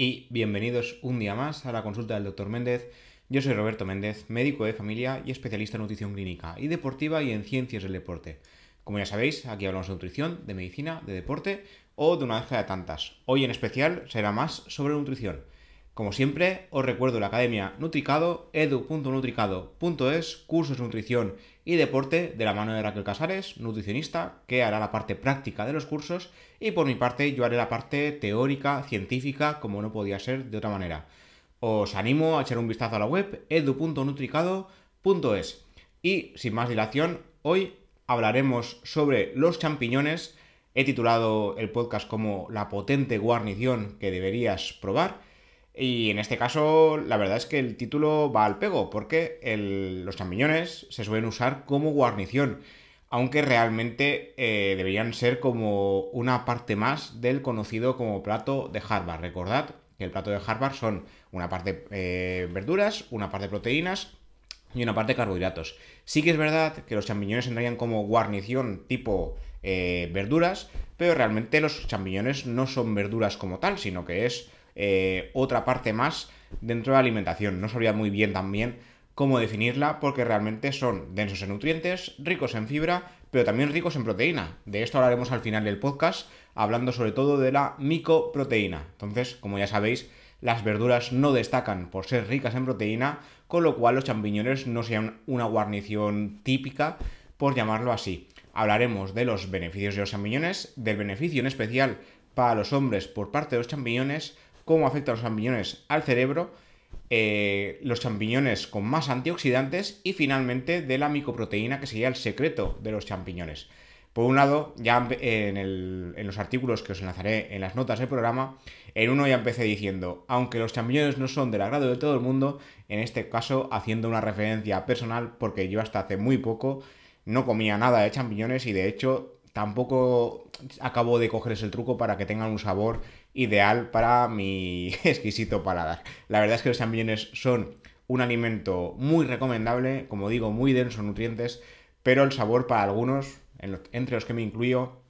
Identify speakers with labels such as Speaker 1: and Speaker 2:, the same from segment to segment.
Speaker 1: y bienvenidos un día más a la consulta del Dr. Méndez. Yo soy Roberto Méndez, médico de familia y especialista en nutrición clínica y deportiva y en ciencias del deporte. Como ya sabéis, aquí hablamos de nutrición, de medicina, de deporte o de una vez de tantas. Hoy en especial será más sobre nutrición. Como siempre, os recuerdo la academia Nutricado, edu.nutricado.es, cursos de nutrición y deporte de la mano de Raquel Casares, nutricionista, que hará la parte práctica de los cursos y por mi parte yo haré la parte teórica, científica, como no podía ser de otra manera. Os animo a echar un vistazo a la web edu.nutricado.es. Y sin más dilación, hoy hablaremos sobre los champiñones. He titulado el podcast como La potente guarnición que deberías probar y en este caso, la verdad es que el título va al pego, porque los champiñones se suelen usar como guarnición, aunque realmente eh, deberían ser como una parte más del conocido como plato de Harvard. Recordad que el plato de Harvard son una parte eh, verduras, una parte proteínas y una parte carbohidratos. Sí que es verdad que los champiñones entrarían como guarnición tipo eh, verduras, pero realmente los champiñones no son verduras como tal, sino que es eh, otra parte más dentro de la alimentación. No sabría muy bien también cómo definirla porque realmente son densos en nutrientes, ricos en fibra, pero también ricos en proteína. De esto hablaremos al final del podcast, hablando sobre todo de la micoproteína. Entonces, como ya sabéis, las verduras no destacan por ser ricas en proteína, con lo cual los champiñones no sean una guarnición típica, por llamarlo así. Hablaremos de los beneficios de los champiñones, del beneficio en especial para los hombres por parte de los champiñones, cómo afectan los champiñones al cerebro, eh, los champiñones con más antioxidantes y finalmente de la micoproteína que sería el secreto de los champiñones. Por un lado, ya en, los artículos que os enlazaré en las notas del programa, en uno ya empecé diciendo, aunque los champiñones no son del agrado de todo el mundo, en este caso haciendo una referencia personal porque yo hasta hace muy poco no comía nada de champiñones y de hecho tampoco acabo de cogerles el truco para que tengan un sabor ideal para mi exquisito paladar. La verdad es que los champiñones son un alimento muy recomendable, como digo, muy denso en nutrientes, pero el sabor para algunos, entre los que me incluyo,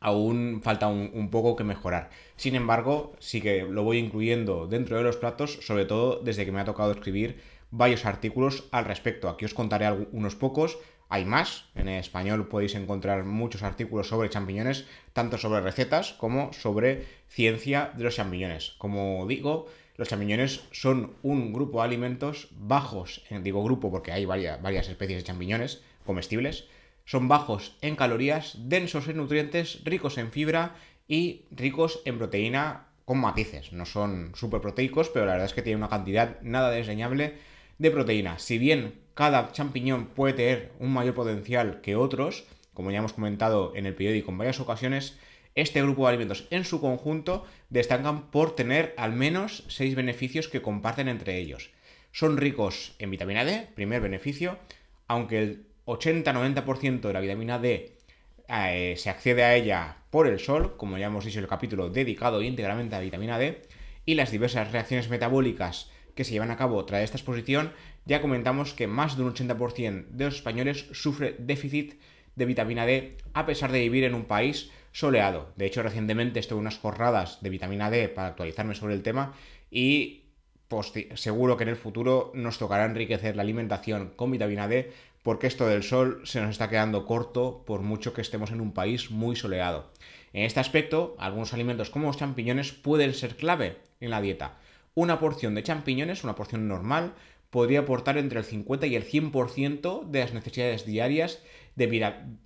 Speaker 1: aún falta un, poco que mejorar. Sin embargo, sí que lo voy incluyendo dentro de los platos, sobre todo desde que me ha tocado escribir varios artículos al respecto. Aquí os contaré unos pocos, hay más, en español podéis encontrar muchos artículos sobre champiñones, tanto sobre recetas como sobre ciencia de los champiñones. Como digo, los champiñones son un grupo de alimentos bajos, digo grupo porque hay varias, varias especies de champiñones comestibles, son bajos en calorías, densos en nutrientes, ricos en fibra y ricos en proteína con matices. No son súper proteicos, pero la verdad es que tienen una cantidad nada desdeñable de proteína. Si bien cada champiñón puede tener un mayor potencial que otros, como ya hemos comentado en el periódico en varias ocasiones, este grupo de alimentos en su conjunto destacan por tener al menos seis beneficios que comparten entre ellos. Son ricos en vitamina D, primer beneficio, aunque el 80-90% de la vitamina D eh, se accede a ella por el sol, como ya hemos dicho en el capítulo dedicado íntegramente a la vitamina D, y las diversas reacciones metabólicas que se llevan a cabo tras esta exposición, ya comentamos que más de un 80% de los españoles sufre déficit de vitamina D a pesar de vivir en un país soleado. De hecho, recientemente estuve unas jornadas de vitamina D para actualizarme sobre el tema y pues, seguro que en el futuro nos tocará enriquecer la alimentación con vitamina D porque esto del sol se nos está quedando corto por mucho que estemos en un país muy soleado. En este aspecto, algunos alimentos como los champiñones pueden ser clave en la dieta. Una porción de champiñones, una porción normal, podría aportar entre el 50 y el 100% de las necesidades diarias de,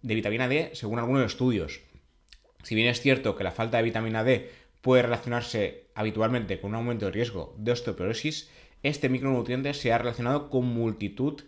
Speaker 1: vitamina D, según algunos estudios. Si bien es cierto que la falta de vitamina D puede relacionarse habitualmente con un aumento de riesgo de osteoporosis, este micronutriente se ha relacionado con multitud de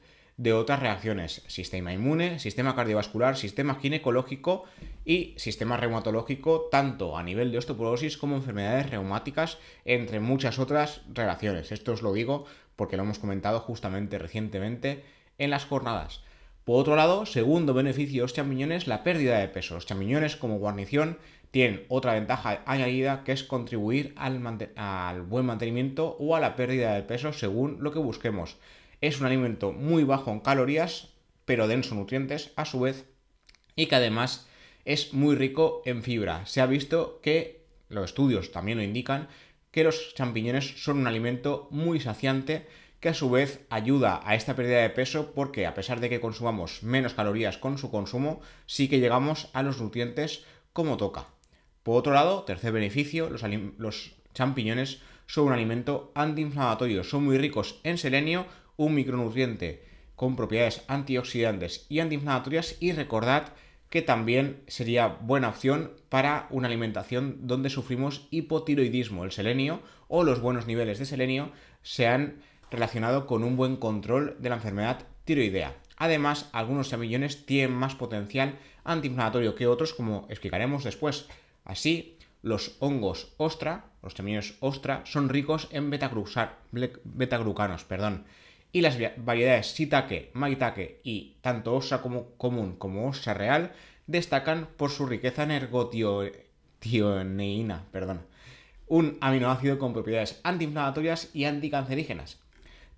Speaker 1: otras reacciones, sistema inmune, sistema cardiovascular, sistema ginecológico y sistema reumatológico, tanto a nivel de osteoporosis como enfermedades reumáticas, entre muchas otras relaciones. Esto os lo digo porque lo hemos comentado justamente recientemente en las jornadas. Por otro lado, segundo beneficio de los champiñones, la pérdida de peso. Los champiñones como guarnición tienen otra ventaja añadida que es contribuir al, al buen mantenimiento o a la pérdida de peso según lo que busquemos. Es un alimento muy bajo en calorías, pero denso en nutrientes a su vez, y que además es muy rico en fibra. Se ha visto que, los estudios también lo indican, que los champiñones son un alimento muy saciante que a su vez ayuda a esta pérdida de peso porque a pesar de que consumamos menos calorías con su consumo, sí que llegamos a los nutrientes como toca. Por otro lado, tercer beneficio, los, champiñones son un alimento antiinflamatorio, son muy ricos en selenio, un micronutriente con propiedades antioxidantes y antiinflamatorias y recordad que también sería buena opción para una alimentación donde sufrimos hipotiroidismo. El selenio o los buenos niveles de selenio se han relacionado con un buen control de la enfermedad tiroidea. Además, algunos champiñones tienen más potencial antiinflamatorio que otros, como explicaremos después. Así, los hongos ostra, los champiñones ostra, son ricos en beta-glucanos, perdón, y las variedades shiitake, maitake y tanto osa como común como osa real destacan por su riqueza en ergotioneína, perdón, un aminoácido con propiedades antiinflamatorias y anticancerígenas.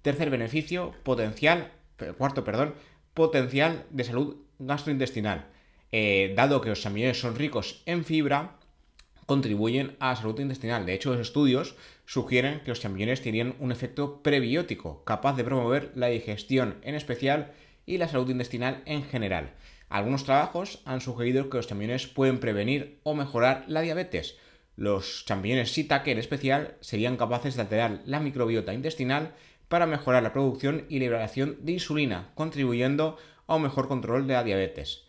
Speaker 1: Tercer beneficio, potencial, cuarto, perdón, potencial de salud gastrointestinal. Eh, dado que los champiñones son ricos en fibra, contribuyen a la salud intestinal. De hecho, los estudios sugieren que los champiñones tienen un efecto prebiótico, capaz de promover la digestión en especial y la salud intestinal en general. Algunos trabajos han sugerido que los champiñones pueden prevenir o mejorar la diabetes. Los champiñones shiitake en especial serían capaces de alterar la microbiota intestinal para mejorar la producción y liberación de insulina, contribuyendo a un mejor control de la diabetes.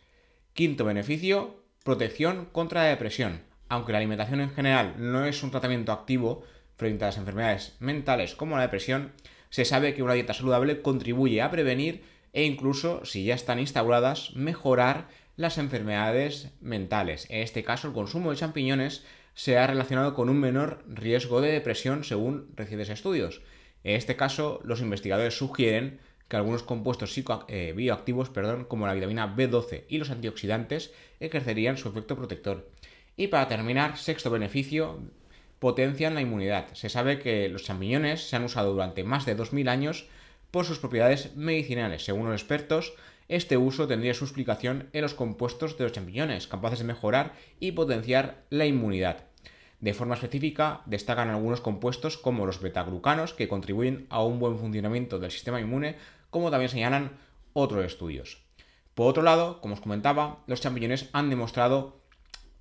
Speaker 1: Quinto beneficio, protección contra la depresión. Aunque la alimentación en general no es un tratamiento activo, frente a las enfermedades mentales como la depresión, se sabe que una dieta saludable contribuye a prevenir e incluso, si ya están instauradas, mejorar las enfermedades mentales. En este caso, el consumo de champiñones se ha relacionado con un menor riesgo de depresión según recientes estudios. En este caso, los investigadores sugieren que algunos compuestos eh, bioactivos, perdón, como la vitamina B12 y los antioxidantes, ejercerían su efecto protector. Y para terminar, sexto beneficio, potencian la inmunidad. Se sabe que los champiñones se han usado durante más de 2000 años por sus propiedades medicinales. Según los expertos, este uso tendría su explicación en los compuestos de los champiñones, capaces de mejorar y potenciar la inmunidad. De forma específica, destacan algunos compuestos como los betaglucanos, que contribuyen a un buen funcionamiento del sistema inmune, como también señalan otros estudios. Por otro lado, como os comentaba, los champiñones han demostrado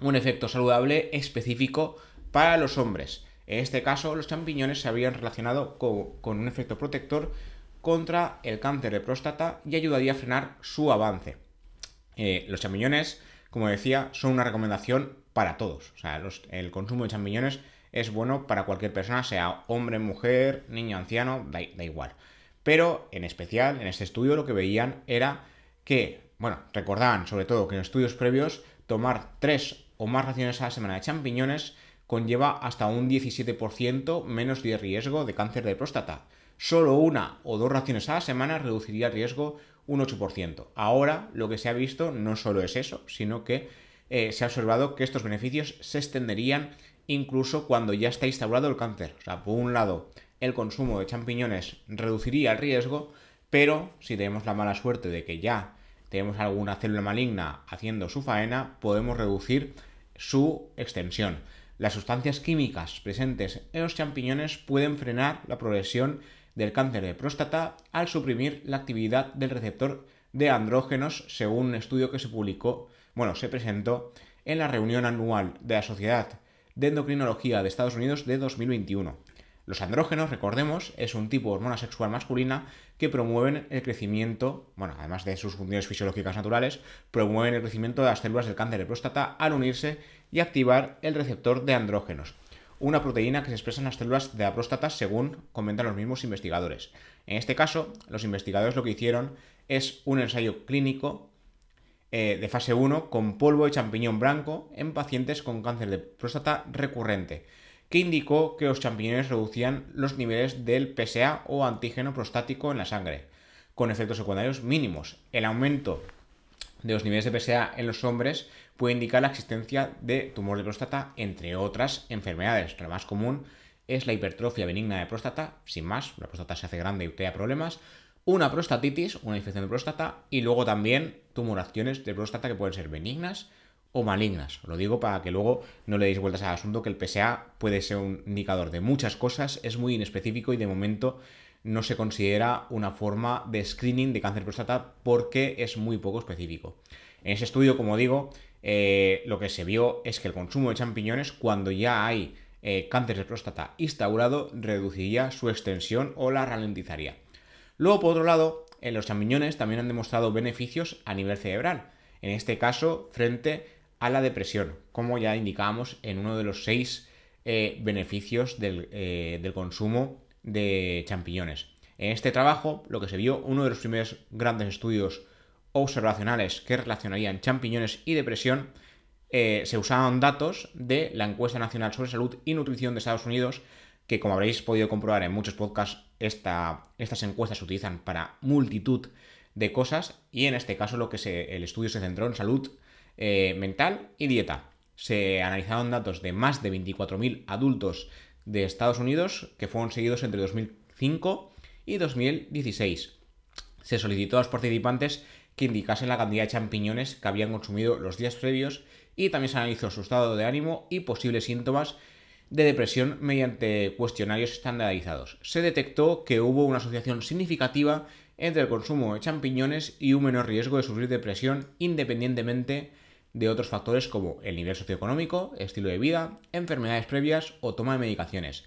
Speaker 1: un efecto saludable específico para los hombres. En este caso, los champiñones se habrían relacionado con, un efecto protector contra el cáncer de próstata y ayudaría a frenar su avance. Eh, los champiñones, como decía, son una recomendación para todos. O sea, el consumo de champiñones es bueno para cualquier persona, sea hombre, mujer, niño, anciano, da, da, igual. Pero en especial, en este estudio lo que veían era que, bueno, recordaban sobre todo que en estudios previos tomar tres o más raciones a la semana de champiñones conlleva hasta un 17% menos de riesgo de cáncer de próstata. Solo una o dos raciones a la semana reduciría el riesgo un 8%. Ahora lo que se ha visto no solo es eso, sino que eh, se ha observado que estos beneficios se extenderían incluso cuando ya está instaurado el cáncer. O sea, por un lado, el consumo de champiñones reduciría el riesgo, pero si tenemos la mala suerte de que ya tenemos alguna célula maligna haciendo su faena, podemos reducir su extensión. Las sustancias químicas presentes en los champiñones pueden frenar la progresión del cáncer de próstata al suprimir la actividad del receptor de andrógenos, según un estudio que se publicó, bueno, se presentó en la reunión anual de la Sociedad de Endocrinología de Estados Unidos de 2021. Los andrógenos, recordemos, es un tipo de hormona sexual masculina que promueven el crecimiento, bueno, además de sus funciones fisiológicas naturales, promueven el crecimiento de las células del cáncer de próstata al unirse y activar el receptor de andrógenos, una proteína que se expresa en las células de la próstata según comentan los mismos investigadores. En este caso, los investigadores lo que hicieron es un ensayo clínico eh, de fase 1 con polvo de champiñón blanco en pacientes con cáncer de próstata recurrente, que indicó que los champiñones reducían los niveles del PSA o antígeno prostático en la sangre, con efectos secundarios mínimos. El aumento de los niveles de PSA en los hombres puede indicar la existencia de tumor de próstata, entre otras enfermedades. La más común es la hipertrofia benigna de próstata, sin más, la próstata se hace grande y crea problemas, una prostatitis, una infección de próstata, y luego también tumoraciones de próstata que pueden ser benignas o malignas. Lo digo para que luego no le deis vueltas al asunto, que el PSA puede ser un indicador de muchas cosas, es muy inespecífico y de momento no se considera una forma de screening de cáncer de próstata porque es muy poco específico. En ese estudio, como digo, eh, lo que se vio es que el consumo de champiñones, cuando ya hay eh, cáncer de próstata instaurado, reduciría su extensión o la ralentizaría. Luego, por otro lado, en los champiñones también han demostrado beneficios a nivel cerebral, en este caso frente a la depresión, como ya indicábamos en uno de los seis eh, beneficios del, del consumo de champiñones. En este trabajo, lo que se vio, uno de los primeros grandes estudios observacionales que relacionarían champiñones y depresión, eh, se usaban datos de la encuesta nacional sobre salud y nutrición de Estados Unidos, que como habréis podido comprobar en muchos podcasts, estas encuestas se utilizan para multitud de cosas y en este caso lo que se, el estudio se centró en salud eh, mental y dieta. Se analizaron datos de más de 24.000 adultos de Estados Unidos que fueron seguidos entre 2005 y 2016. Se solicitó a los participantes que indicasen la cantidad de champiñones que habían consumido los días previos y también se analizó su estado de ánimo y posibles síntomas de depresión mediante cuestionarios estandarizados. Se detectó que hubo una asociación significativa entre el consumo de champiñones y un menor riesgo de sufrir depresión independientemente de otros factores como el nivel socioeconómico, estilo de vida, enfermedades previas o toma de medicaciones.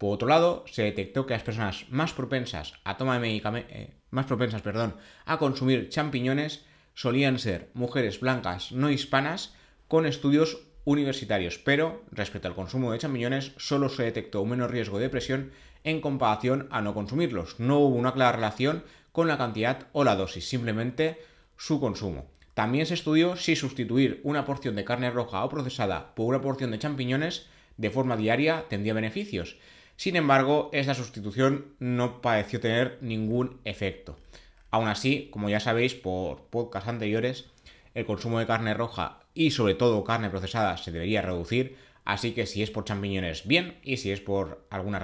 Speaker 1: Por otro lado, se detectó que las personas más propensas a toma eh, más propensas, perdón, a consumir champiñones solían ser mujeres blancas no hispanas con estudios universitarios, pero respecto al consumo de champiñones solo se detectó un menor riesgo de depresión en comparación a no consumirlos. No hubo una clara relación con la cantidad o la dosis, simplemente su consumo. También se estudió si sustituir una porción de carne roja o procesada por una porción de champiñones de forma diaria tendría beneficios. Sin embargo, esta sustitución no pareció tener ningún efecto. Aún así, como ya sabéis por podcasts anteriores, el consumo de carne roja y sobre todo carne procesada se debería reducir, así que si es por champiñones, bien, y si es por alguna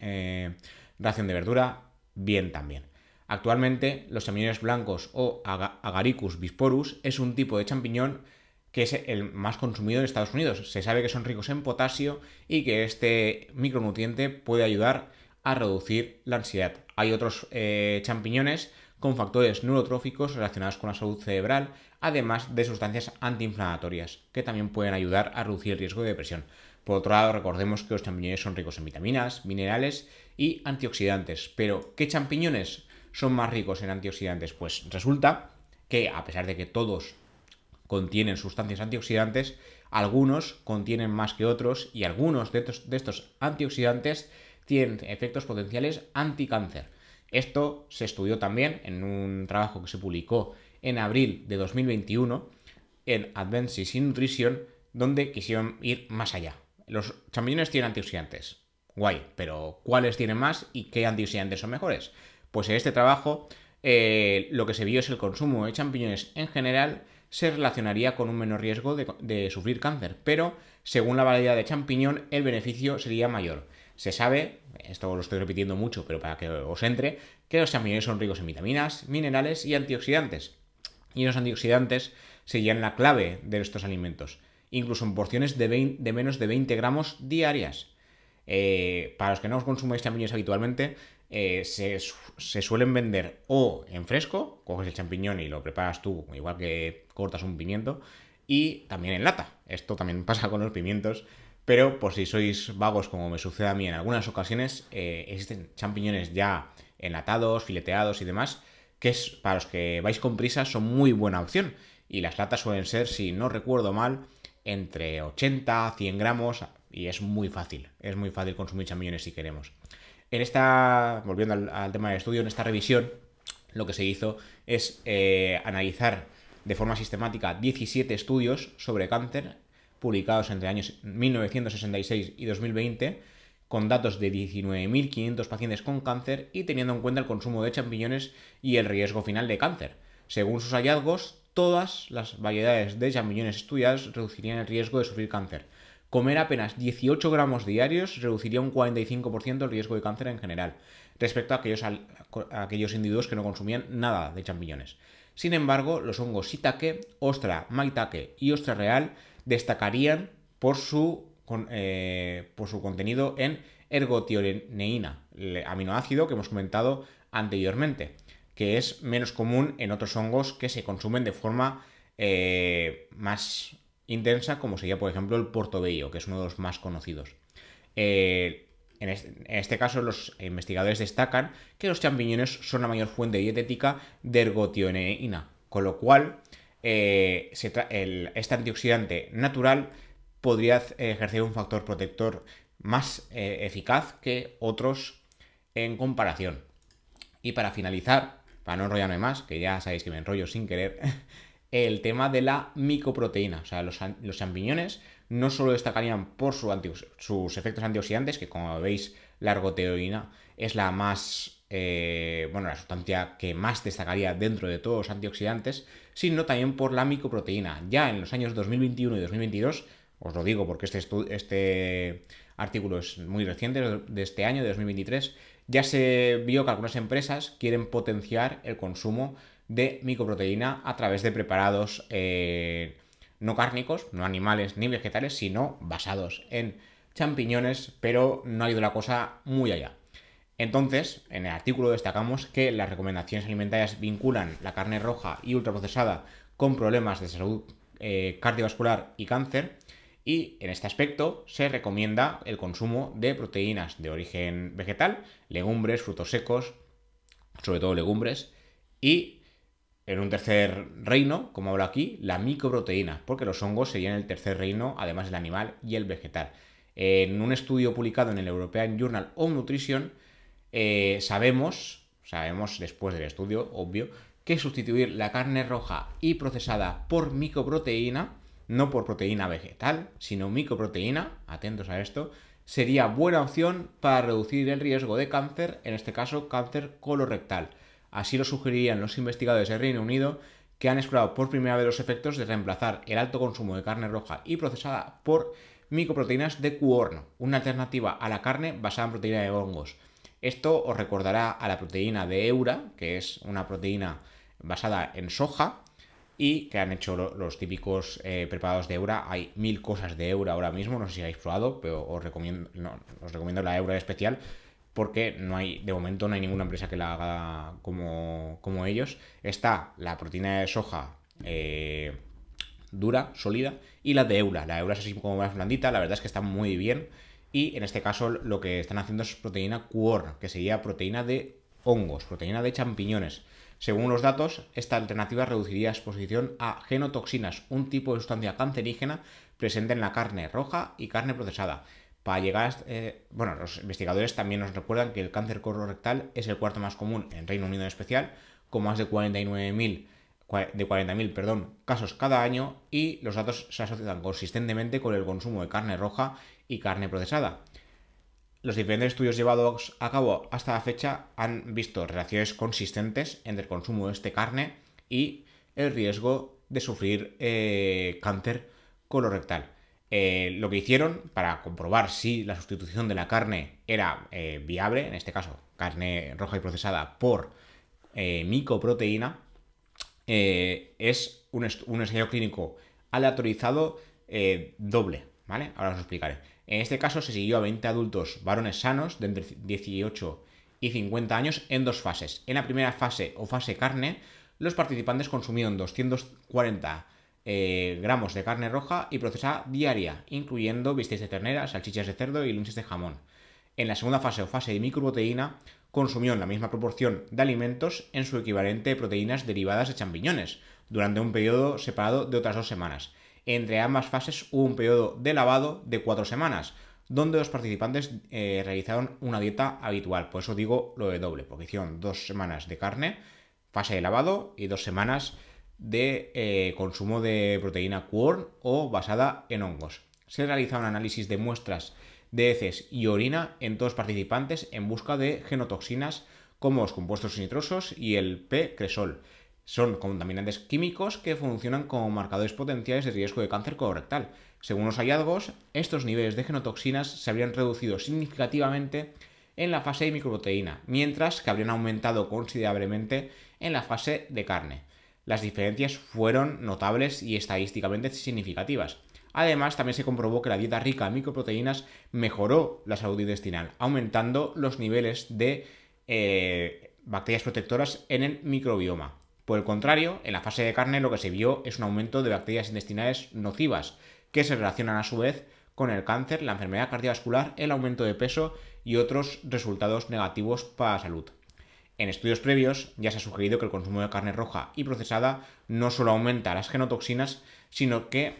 Speaker 1: eh, ración de verdura, bien también. Actualmente, los champiñones blancos o Agaricus bisporus es un tipo de champiñón que es el más consumido en Estados Unidos. Se sabe que son ricos en potasio y que este micronutriente puede ayudar a reducir la ansiedad. Hay otros eh, champiñones con factores neurotróficos relacionados con la salud cerebral, además de sustancias antiinflamatorias, que también pueden ayudar a reducir el riesgo de depresión. Por otro lado, recordemos que los champiñones son ricos en vitaminas, minerales y antioxidantes. Pero, ¿qué champiñones son más ricos en antioxidantes? Pues resulta que, a pesar de que todos contienen sustancias antioxidantes, algunos contienen más que otros y algunos de estos, antioxidantes tienen efectos potenciales anticáncer. Esto se estudió también en un trabajo que se publicó en abril de 2021 en Advances in Nutrition, donde quisieron ir más allá. Los champiñones tienen antioxidantes. Guay, pero ¿cuáles tienen más y qué antioxidantes son mejores? Pues en este trabajo eh, lo que se vio es el consumo de champiñones en general se relacionaría con un menor riesgo de, sufrir cáncer, pero según la variedad de champiñón el beneficio sería mayor. Se sabe, esto lo estoy repitiendo mucho, pero para que os entre, que los champiñones son ricos en vitaminas, minerales y antioxidantes. Y los antioxidantes serían la clave de estos alimentos, incluso en porciones de, de menos de 20 gramos diarias. Eh, para los que no os consumáis champiñones habitualmente, eh, se, suelen vender o en fresco, coges el champiñón y lo preparas tú, igual que cortas un pimiento, y también en lata. Esto también pasa con los pimientos, pero por si sois vagos, como me sucede a mí en algunas ocasiones, eh, existen champiñones ya enlatados, fileteados y demás, que es, para los que vais con prisa son muy buena opción. Y las latas suelen ser, si no recuerdo mal, entre 80 a 100 gramos y es muy fácil, es muy fácil consumir champiñones si queremos. En esta, volviendo al, tema del estudio, en esta revisión, lo que se hizo es eh, analizar de forma sistemática 17 estudios sobre cáncer publicados entre años 1966 y 2020 con datos de 19.500 pacientes con cáncer y teniendo en cuenta el consumo de champiñones y el riesgo final de cáncer. Según sus hallazgos, todas las variedades de champiñones estudiadas reducirían el riesgo de sufrir cáncer. Comer apenas 18 gramos diarios reduciría un 45% el riesgo de cáncer en general, respecto a aquellos, aquellos individuos que no consumían nada de champiñones. Sin embargo, los hongos shiitake, ostra, maitake y ostra real destacarían por su, eh, por su contenido en ergotioneína, el aminoácido que hemos comentado anteriormente, que es menos común en otros hongos que se consumen de forma eh, más intensa, como sería, por ejemplo, el portobello, que es uno de los más conocidos. Eh, en, este, caso, los investigadores destacan que los champiñones son la mayor fuente dietética de ergotioneína, con lo cual eh, este antioxidante natural podría ejercer un factor protector más eficaz que otros en comparación. Y para finalizar, para no enrollarme más, que ya sabéis que me enrollo sin querer, el tema de la micoproteína. O sea, los, champiñones no solo destacarían por sus efectos antioxidantes, que como veis, la ergoteína es la más, eh, bueno, la sustancia que más destacaría dentro de todos los antioxidantes, sino también por la micoproteína. Ya en los años 2021 y 2022, os lo digo porque este, este artículo es muy reciente, de este año, de 2023, ya se vio que algunas empresas quieren potenciar el consumo de micoproteína a través de preparados eh, no cárnicos, no animales ni vegetales, sino basados en champiñones, pero no ha ido la cosa muy allá. Entonces, en el artículo destacamos que las recomendaciones alimentarias vinculan la carne roja y ultraprocesada con problemas de salud eh, cardiovascular y cáncer, y en este aspecto se recomienda el consumo de proteínas de origen vegetal, legumbres, frutos secos, sobre todo legumbres, y en un tercer reino, como hablo aquí, la microproteína, porque los hongos serían el tercer reino, además del animal y el vegetal. En un estudio publicado en el European Journal of Nutrition, eh, sabemos, sabemos después del estudio, obvio, que sustituir la carne roja y procesada por microproteína, no por proteína vegetal, sino microproteína, atentos a esto, sería buena opción para reducir el riesgo de cáncer, en este caso cáncer colorectal. Así lo sugerirían los investigadores del Reino Unido, que han explorado por primera vez los efectos de reemplazar el alto consumo de carne roja y procesada por micoproteínas de cuorno, una alternativa a la carne basada en proteína de hongos. Esto os recordará a la proteína de Eura, que es una proteína basada en soja y que han hecho los típicos eh, preparados de Eura. Hay mil cosas de Eura ahora mismo, no sé si habéis probado, pero os recomiendo, os recomiendo la Eura especial porque no hay, de momento no hay ninguna empresa que la haga como, ellos. Está la proteína de soja eh, dura, sólida, y la de Eura. La Eura es así como más blandita, la verdad es que está muy bien. Y en este caso lo que están haciendo es proteína QOR, que sería proteína de hongos, proteína de champiñones. Según los datos, esta alternativa reduciría exposición a genotoxinas, un tipo de sustancia cancerígena presente en la carne roja y carne procesada. Para llegar eh, bueno, los investigadores también nos recuerdan que el cáncer colorectal es el cuarto más común en Reino Unido en especial, con más de 49.000 de 40.000 perdón, casos cada año y los datos se asocian consistentemente con el consumo de carne roja y carne procesada. Los diferentes estudios llevados a cabo hasta la fecha han visto relaciones consistentes entre el consumo de este carne y el riesgo de sufrir eh, cáncer colorectal. Eh, lo que hicieron para comprobar si la sustitución de la carne era eh, viable, en este caso carne roja y procesada por eh, micoproteína, es un, un, ensayo clínico aleatorizado doble, ¿vale? Ahora os explicaré. En este caso se siguió a 20 adultos varones sanos de entre 18 y 50 años en dos fases. En la primera fase o fase carne, los participantes consumieron 240 eh, gramos de carne roja y procesada diaria, incluyendo bistecs de ternera, salchichas de cerdo y lunches de jamón. En la segunda fase o fase de microproteína, consumió la misma proporción de alimentos en su equivalente de proteínas derivadas de champiñones, durante un periodo separado de otras dos semanas. Entre ambas fases hubo un periodo de lavado de cuatro semanas, donde los participantes eh, realizaron una dieta habitual. Por eso digo lo de doble, porque hicieron dos semanas de carne, fase de lavado, y dos semanas de eh, consumo de proteína Quorn o basada en hongos. Se realiza un análisis de muestras de heces y orina en todos participantes en busca de genotoxinas como los compuestos nitrosos y el P-cresol. Son contaminantes químicos que funcionan como marcadores potenciales de riesgo de cáncer colorectal. Según los hallazgos, estos niveles de genotoxinas se habrían reducido significativamente en la fase de microproteína, mientras que habrían aumentado considerablemente en la fase de carne. Las diferencias fueron notables y estadísticamente significativas. Además, también se comprobó que la dieta rica en microproteínas mejoró la salud intestinal, aumentando los niveles de eh, bacterias protectoras en el microbioma. Por el contrario, en la fase de carne lo que se vio es un aumento de bacterias intestinales nocivas, que se relacionan a su vez con el cáncer, la enfermedad cardiovascular, el aumento de peso y otros resultados negativos para la salud. En estudios previos ya se ha sugerido que el consumo de carne roja y procesada no solo aumenta las genotoxinas, sino que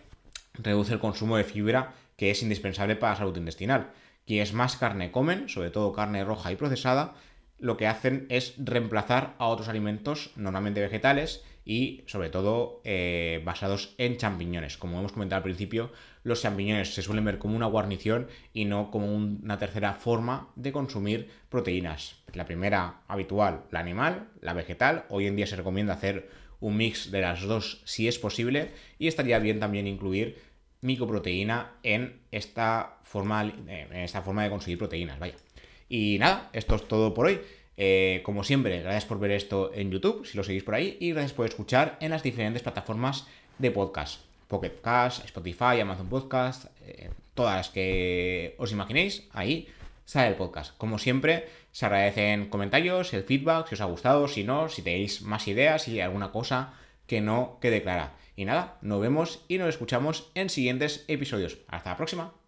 Speaker 1: reduce el consumo de fibra que es indispensable para la salud intestinal. Quienes más carne comen, sobre todo carne roja y procesada, lo que hacen es reemplazar a otros alimentos, normalmente vegetales y sobre todo eh, basados en champiñones. Como hemos comentado al principio, los champiñones se suelen ver como una guarnición y no como una tercera forma de consumir proteínas. La primera habitual, la animal, la vegetal. Hoy en día se recomienda hacer un mix de las dos si es posible y estaría bien también incluir microproteína en esta forma, en esta forma de conseguir proteínas. Vaya. Y nada, esto es todo por hoy. Eh, como siempre, gracias por ver esto en YouTube, si lo seguís por ahí, y gracias por escuchar en las diferentes plataformas de podcast. Pocket Cast, Spotify, Amazon Podcast, eh, todas las que os imaginéis, ahí sale el podcast. Como siempre, se agradecen comentarios, el feedback, si os ha gustado, si no, si tenéis más ideas y alguna cosa que no quede clara. Y nada, nos vemos y nos escuchamos en siguientes episodios. Hasta la próxima.